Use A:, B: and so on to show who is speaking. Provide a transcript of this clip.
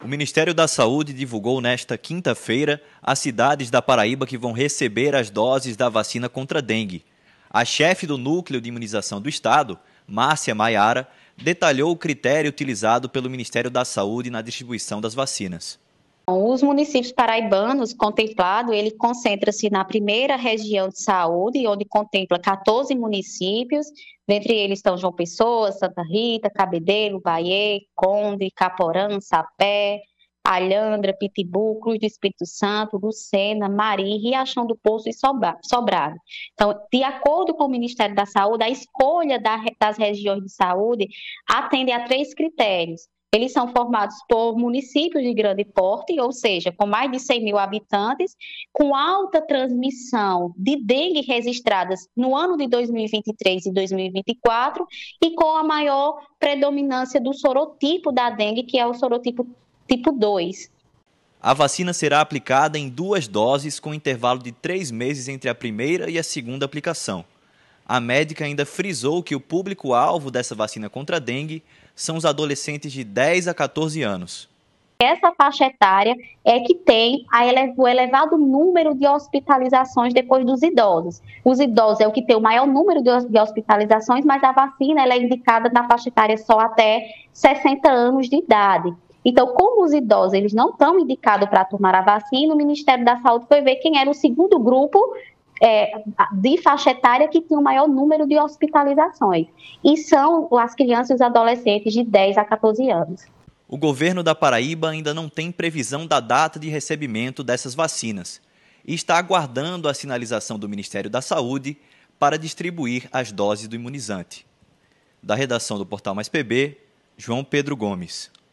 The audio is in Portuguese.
A: O Ministério da Saúde divulgou nesta quinta-feira as cidades da Paraíba que vão receber as doses da vacina contra a dengue. A chefe do Núcleo de Imunização do Estado, Márcia Maiara, detalhou o critério utilizado pelo Ministério da Saúde na distribuição das vacinas.
B: Os municípios paraibanos contemplados, ele concentra-se na primeira região de saúde, onde contempla 14 municípios, dentre eles estão João Pessoa, Santa Rita, Cabedelo, Bahia, Conde, Caporã, Sapé, Alhandra, Pitbull, Cruz do Espírito Santo, Lucena, Mari, Riachão do Poço e Sobrado. Então, de acordo com o Ministério da Saúde, a escolha das regiões de saúde atende a três critérios eles são formados por municípios de grande porte, ou seja, com mais de 100 mil habitantes, com alta transmissão de dengue registradas no ano de 2023 e 2024 e com a maior predominância do sorotipo da dengue, que é o sorotipo tipo 2.
A: A vacina será aplicada em duas doses com intervalo de três meses entre a primeira e a segunda aplicação. A médica ainda frisou que o público-alvo dessa vacina contra a dengue são os adolescentes de 10 a 14 anos.
B: Essa faixa etária é que tem o elevado número de hospitalizações depois dos idosos. Os idosos é o que tem o maior número de hospitalizações, mas a vacina é indicada na faixa etária só até 60 anos de idade. Então, como os idosos eles não estão indicados para tomar a vacina, o Ministério da Saúde foi ver quem era o segundo grupo é, de faixa etária que tinha o maior número de hospitalizações. E são as crianças e os adolescentes de 10 a 14 anos.
A: O governo da Paraíba ainda não tem previsão da data de recebimento dessas vacinas e está aguardando a sinalização do Ministério da Saúde para distribuir as doses do imunizante. Da redação do Portal Mais PB, João Pedro Gomes.